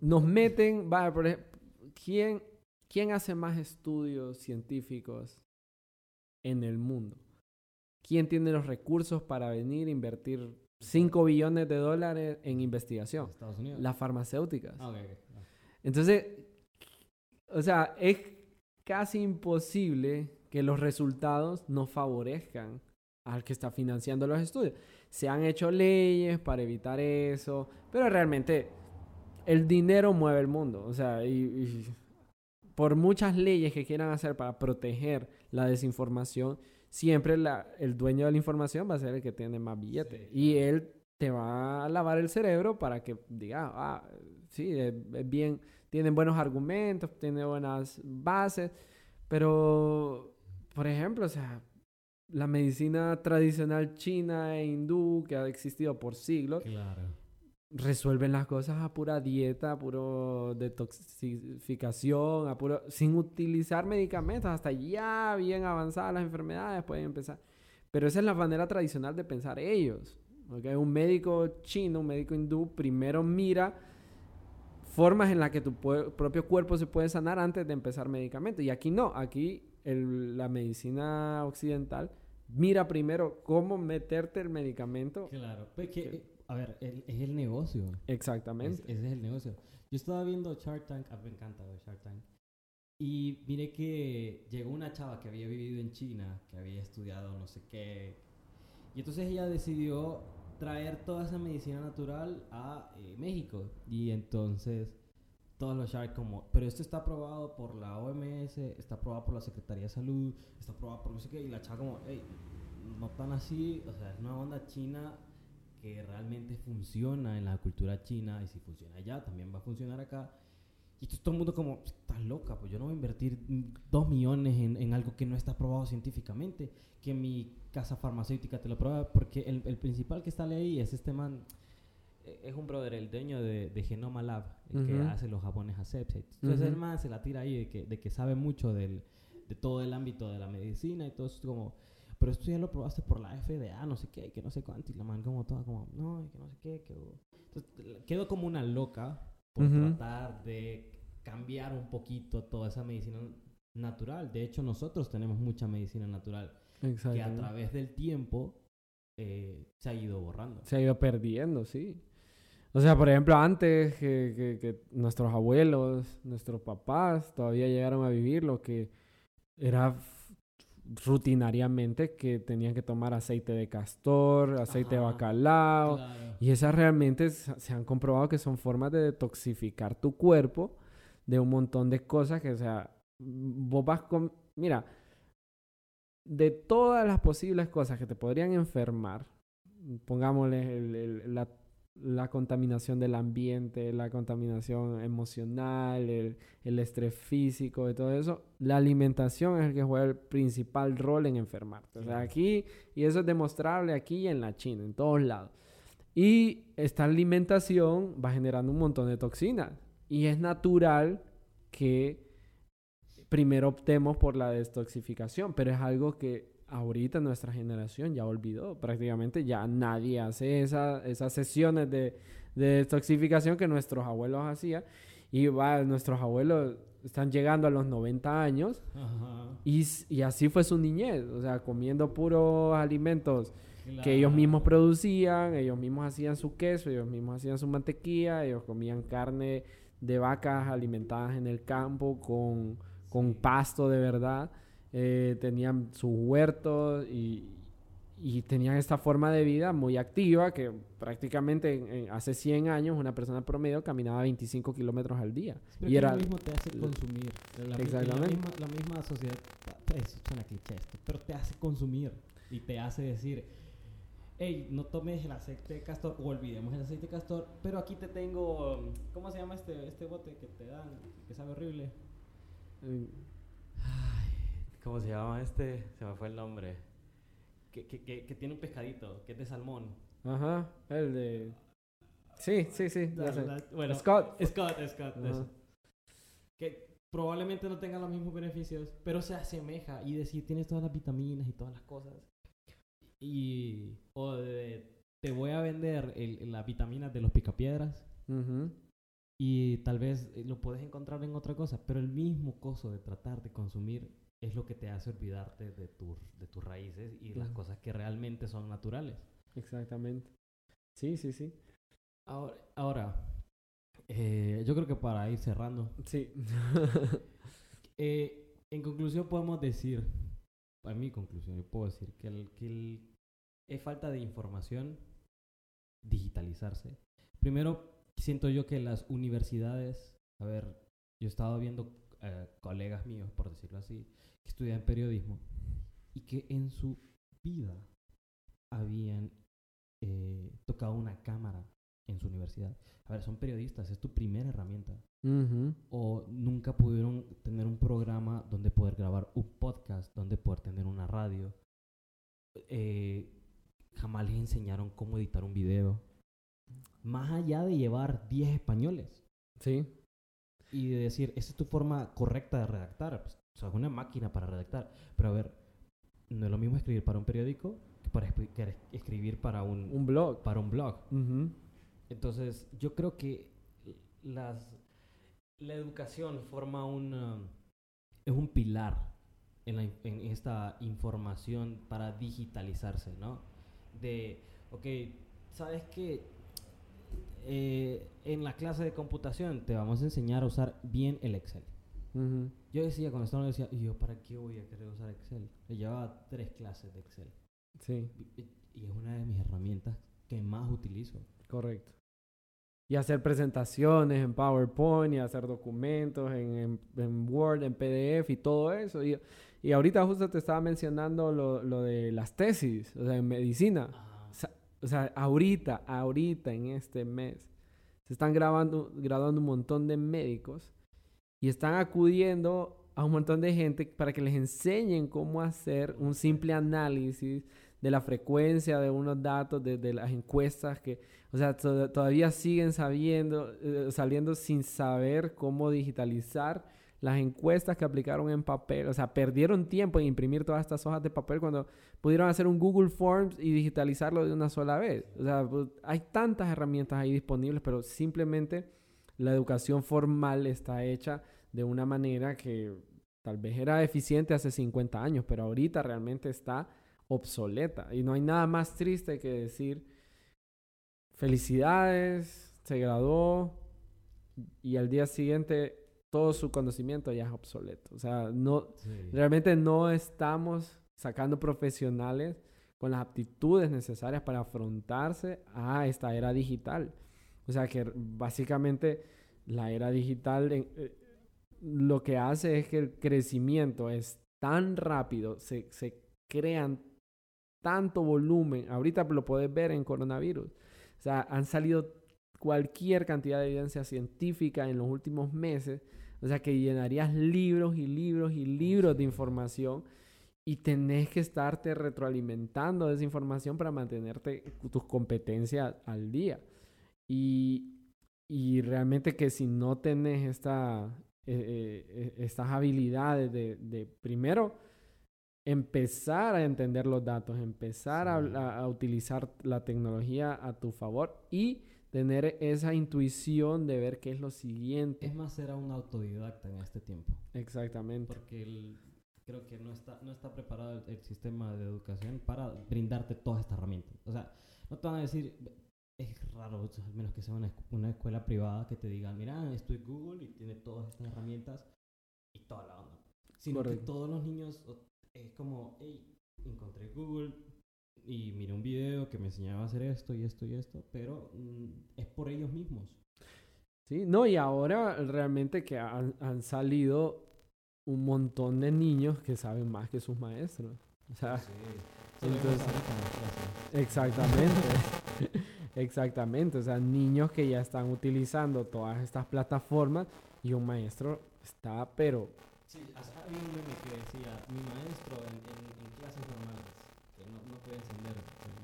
Speaker 2: Nos meten, vaya, por ejemplo, ¿quién, ¿quién hace más estudios científicos en el mundo? ¿Quién tiene los recursos para venir a invertir 5 billones de dólares en investigación?
Speaker 1: Estados Unidos.
Speaker 2: Las farmacéuticas.
Speaker 1: Ah, ok, ok. Ah.
Speaker 2: Entonces, o sea, es casi imposible que los resultados no favorezcan al que está financiando los estudios. Se han hecho leyes para evitar eso, pero realmente el dinero mueve el mundo. O sea, y, y por muchas leyes que quieran hacer para proteger la desinformación, siempre la- el dueño de la información va a ser el que tiene más billete.
Speaker 1: Sí,
Speaker 2: Y él te va a lavar el cerebro para que diga, ah, sí, es, es bien, tienen buenos argumentos, tiene buenas bases, pero, por ejemplo, o sea, la medicina tradicional china e hindú que ha existido por siglos,
Speaker 1: Claro.
Speaker 2: resuelven las cosas a pura dieta, a puro detoxificación, a puro, sin utilizar medicamentos, hasta ya bien avanzadas las enfermedades pueden empezar. Pero esa es la manera tradicional de pensar ellos. ¿ok? Un médico chino, un médico hindú, primero mira formas en las que tu propio cuerpo se puede sanar antes de empezar medicamentos. Y aquí no, aquí el- la medicina occidental mira primero cómo meterte el medicamento.
Speaker 1: Claro. Pues que, eh, a ver, el- es el negocio.
Speaker 2: Exactamente.
Speaker 1: Es- ese es el negocio. Yo estaba viendo Shark Tank, a mí me encanta ver Shark Tank. Y miré que llegó una chava que había vivido en China, que había estudiado no sé qué. Y entonces ella decidió traer toda esa medicina natural a eh, México. Y entonces todos los Shark como, pero esto está aprobado por la OMS, está aprobado por la Secretaría de Salud, está aprobado por no sé qué. Y la chava como, hey, no tan así, o sea, es una onda china que realmente funciona en la cultura china y si funciona allá, también va a funcionar acá. Y todo el mundo como, estás loca, pues yo no voy a invertir dos millones en, en algo que no está aprobado científicamente, que mi casa farmacéutica te lo prueba, porque el, el principal que está ahí es este man, es un brother, el dueño de, de Genoma Lab, el que
Speaker 2: Ujú.
Speaker 1: hace los jabones aseptic. Entonces el
Speaker 2: Ujú.
Speaker 1: man se la tira ahí de que, de que sabe mucho del, de todo el ámbito de la medicina y todo eso, como, pero esto ya lo probaste por la FDA, no sé qué, que no sé cuánto, y la man como toda como, no, que no sé qué, que... Entonces, quedó como una loca por
Speaker 2: Ujú.
Speaker 1: tratar de cambiar un poquito toda esa medicina natural. De hecho, nosotros tenemos mucha medicina natural que a través del tiempo eh, se ha ido borrando.
Speaker 2: Se ha ido perdiendo, sí. O sea, por ejemplo, antes que, que- que nuestros abuelos, nuestros papás todavía llegaron a vivir lo que era rutinariamente que tenían que tomar aceite de castor, aceite de bacalao.
Speaker 1: Claro.
Speaker 2: Y esas realmente se se han comprobado que son formas de detoxificar tu cuerpo de un montón de cosas que, o sea, vos vas con... Mira, de todas las posibles cosas que te podrían enfermar, pongámosle el- el- la, la contaminación del ambiente, la contaminación emocional, el, el estrés físico y todo eso, la alimentación es el que juega el principal rol en enfermarte. O sea, aquí, y eso es demostrable aquí y en la China, en todos lados. Y esta alimentación va generando un montón de toxinas. Y es natural que primero optemos por la detoxificación, pero es algo que ahorita nuestra generación ya olvidó. Prácticamente ya nadie hace esa- esas sesiones de, de detoxificación que nuestros abuelos hacían. Y va, nuestros abuelos están llegando a los 90 años
Speaker 1: Ajá.
Speaker 2: y, y así fue su niñez. O sea, comiendo puros alimentos que ellos mismos producían, ellos mismos hacían su queso, ellos mismos hacían su mantequilla, ellos comían carne de vacas alimentadas en el campo con, con pasto de verdad, eh, tenían sus huertos y, y tenían esta forma de vida muy activa que prácticamente en- en- hace 100 años una persona promedio caminaba 25 kilómetros al día.
Speaker 1: Pero
Speaker 2: y era
Speaker 1: lo mismo te hace consumir. La,
Speaker 2: Exactamente.
Speaker 1: La misma, la misma sociedad, eso suena cliché esto, pero te hace consumir y te hace decir, hey, no tomes el aceite de castor o olvidemos el aceite de castor, pero aquí te tengo, ¿cómo se llama este, este bote que te dan, que sabe horrible?
Speaker 2: eh,
Speaker 1: ¿Cómo se llama este? Se me fue el nombre. Que, que, que, que tiene un pescadito, que es de salmón.
Speaker 2: Ajá, el de... Sí, sí, sí,
Speaker 1: La- la- bueno,
Speaker 2: Scott.
Speaker 1: Scott, Scott,
Speaker 2: Ajá.
Speaker 1: eso. Que probablemente no tenga los mismos beneficios, pero se asemeja y decir, tienes todas las vitaminas y todas las cosas. Y. O de. Te voy a vender el, las vitaminas de los picapiedras
Speaker 2: Ujú,
Speaker 1: y tal vez eh, lo puedes encontrar en otra cosa, pero el mismo coso de tratar de consumir es lo que te hace olvidarte de, tus de tus raíces y las cosas que realmente son naturales.
Speaker 2: Exactamente. Sí, sí, sí.
Speaker 1: Ahora, ahora eh, yo creo que para ir cerrando,
Speaker 2: Sí. (laughs)
Speaker 1: Eh, en conclusión podemos decir, a mi conclusión, yo puedo decir que, el, que el- es falta de información digitalizarse. Primero, siento yo que las universidades, a ver, yo he estado viendo eh, colegas míos, por decirlo así, que estudian periodismo y que en su vida habían eh, tocado una cámara en su universidad. A ver, son periodistas, es tu primera herramienta
Speaker 2: Ujú,
Speaker 1: o nunca pudieron tener un programa donde poder grabar un podcast, donde poder tener una radio. Eh, jamás les enseñaron cómo editar un video. Más allá de llevar 10 españoles
Speaker 2: Sí.
Speaker 1: Y de decir, esa es tu forma correcta de redactar. Pues, o sea, es una máquina para redactar. Pero a ver, no es lo mismo escribir para un periódico que para escribir para un,
Speaker 2: Un blog.
Speaker 1: para un blog. Entonces, yo creo que las, la educación forma un, um, es un pilar en, la in- en esta información para digitalizarse, ¿no? De, ok, ¿sabes qué? Eh, en la clase de computación te vamos a enseñar a usar bien el Excel. Yo decía, cuando estaba en universidad, ¿y yo para qué voy a querer usar Excel? Le llevaba tres clases de Excel.
Speaker 2: Sí,
Speaker 1: Y, y es una de mis herramientas que más utilizo.
Speaker 2: correcto. Y hacer presentaciones en PowerPoint y hacer documentos en, en- en Word, en PDF y todo eso. Y, y ahorita justo te estaba mencionando lo, lo de las tesis, o sea, en medicina. Sea, o sea, ahorita, ahorita en este mes, se están grabando, graduando un montón de médicos y están acudiendo a un montón de gente para que les enseñen cómo hacer un simple análisis de la frecuencia de unos datos, de, las encuestas que, o sea, to- todavía siguen sabiendo, eh, saliendo sin saber cómo digitalizar las encuestas que aplicaron en papel. O sea, perdieron tiempo en imprimir todas estas hojas de papel cuando pudieron hacer un Google Forms y digitalizarlo de una sola vez. O sea, pues, hay tantas herramientas ahí disponibles, pero simplemente la educación formal está hecha de una manera que tal vez era eficiente hace 50 años, pero ahorita realmente está obsoleta. Y no hay nada más triste que decir, felicidades, se graduó y al día siguiente todo su conocimiento ya es obsoleto. O sea, no,
Speaker 1: Sí.
Speaker 2: Realmente no estamos sacando profesionales con las aptitudes necesarias para afrontarse a esta era digital. O sea que básicamente la era digital eh, lo que hace es que el crecimiento es tan rápido, se, se crean tanto volumen. Ahorita lo puedes ver en coronavirus. O sea, han salido cualquier cantidad de evidencia científica en los últimos meses o sea, que llenarías libros y libros y libros de información y tenés que estarte retroalimentando de esa información para mantenerte tus competencias al día. Y, y realmente que si no tenés esta, eh, eh, estas habilidades de, de, primero, empezar a entender los datos, empezar a,
Speaker 1: Sí.
Speaker 2: a- a utilizar la tecnología a tu favor y tener esa intuición de ver qué es lo siguiente.
Speaker 1: Es más, era un autodidacta en este tiempo.
Speaker 2: Exactamente.
Speaker 1: Porque el- creo que no está, no está preparado el, el sistema de educación para brindarte todas estas herramientas. O sea, no te van a decir, es raro, al menos que sea una, una escuela privada que te diga, mira, esto es Google y tiene todas estas herramientas y toda la onda. Sino
Speaker 2: Correcto.
Speaker 1: que todos los niños es como, hey, encontré Google, y miré un video que me enseñaba a hacer esto y esto y esto, pero mm, es por ellos mismos.
Speaker 2: Sí, no, y ahora realmente que han, han salido un montón de niños que saben más que sus maestros. O sea,
Speaker 1: Sí.
Speaker 2: Entonces- exactamente. (laughs) exactamente. O sea, niños que ya están utilizando todas estas plataformas y un maestro está, pero
Speaker 1: Sí, ha- había un meme que decía, mi maestro en, en, en clases normales, que no, no puede encender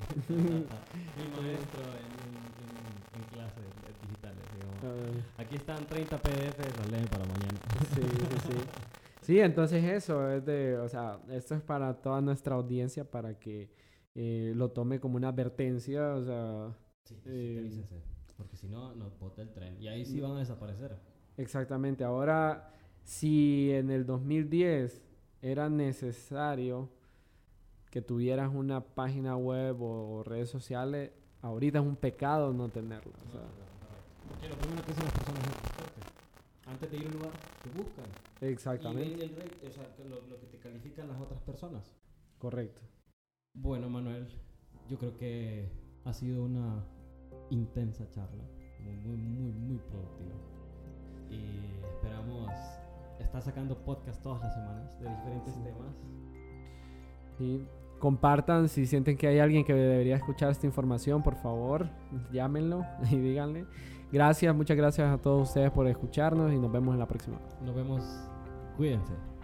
Speaker 1: (laughs) mi maestro en, en, en, clases digitales, digamos. Aquí están 30 PDFs, leen para mañana.
Speaker 2: Sí, sí, sí. (laughs) Sí, entonces eso es de, o sea, esto es para toda nuestra audiencia para que eh, lo tome como una advertencia, o sea,
Speaker 1: Sí,
Speaker 2: Eh,
Speaker 1: porque si no, nos bota el tren. Y ahí sí van a desaparecer.
Speaker 2: exactamente. Ahora, si en el 2010 era necesario que tuvieras una página web o, redes sociales, ahorita es un pecado no tenerla. o sea,
Speaker 1: primero que hacen las personas es. Antes de ir a un lugar, te buscan. Y
Speaker 2: exactamente,
Speaker 1: ven el rate, o sea, lo, lo que te califican las otras personas.
Speaker 2: correcto.
Speaker 1: Bueno, Manuel, yo creo que ha sido una intensa charla, muy, muy, muy, muy productiva. Y esperamos estar sacando podcast todas las semanas de diferentes
Speaker 2: Sí.
Speaker 1: temas.
Speaker 2: Y compartan si sienten que hay alguien que debería escuchar esta información, por favor, llámenlo (laughs) y díganle. Gracias, muchas gracias a todos ustedes por escucharnos y nos vemos en la próxima.
Speaker 1: Nos vemos, cuídense.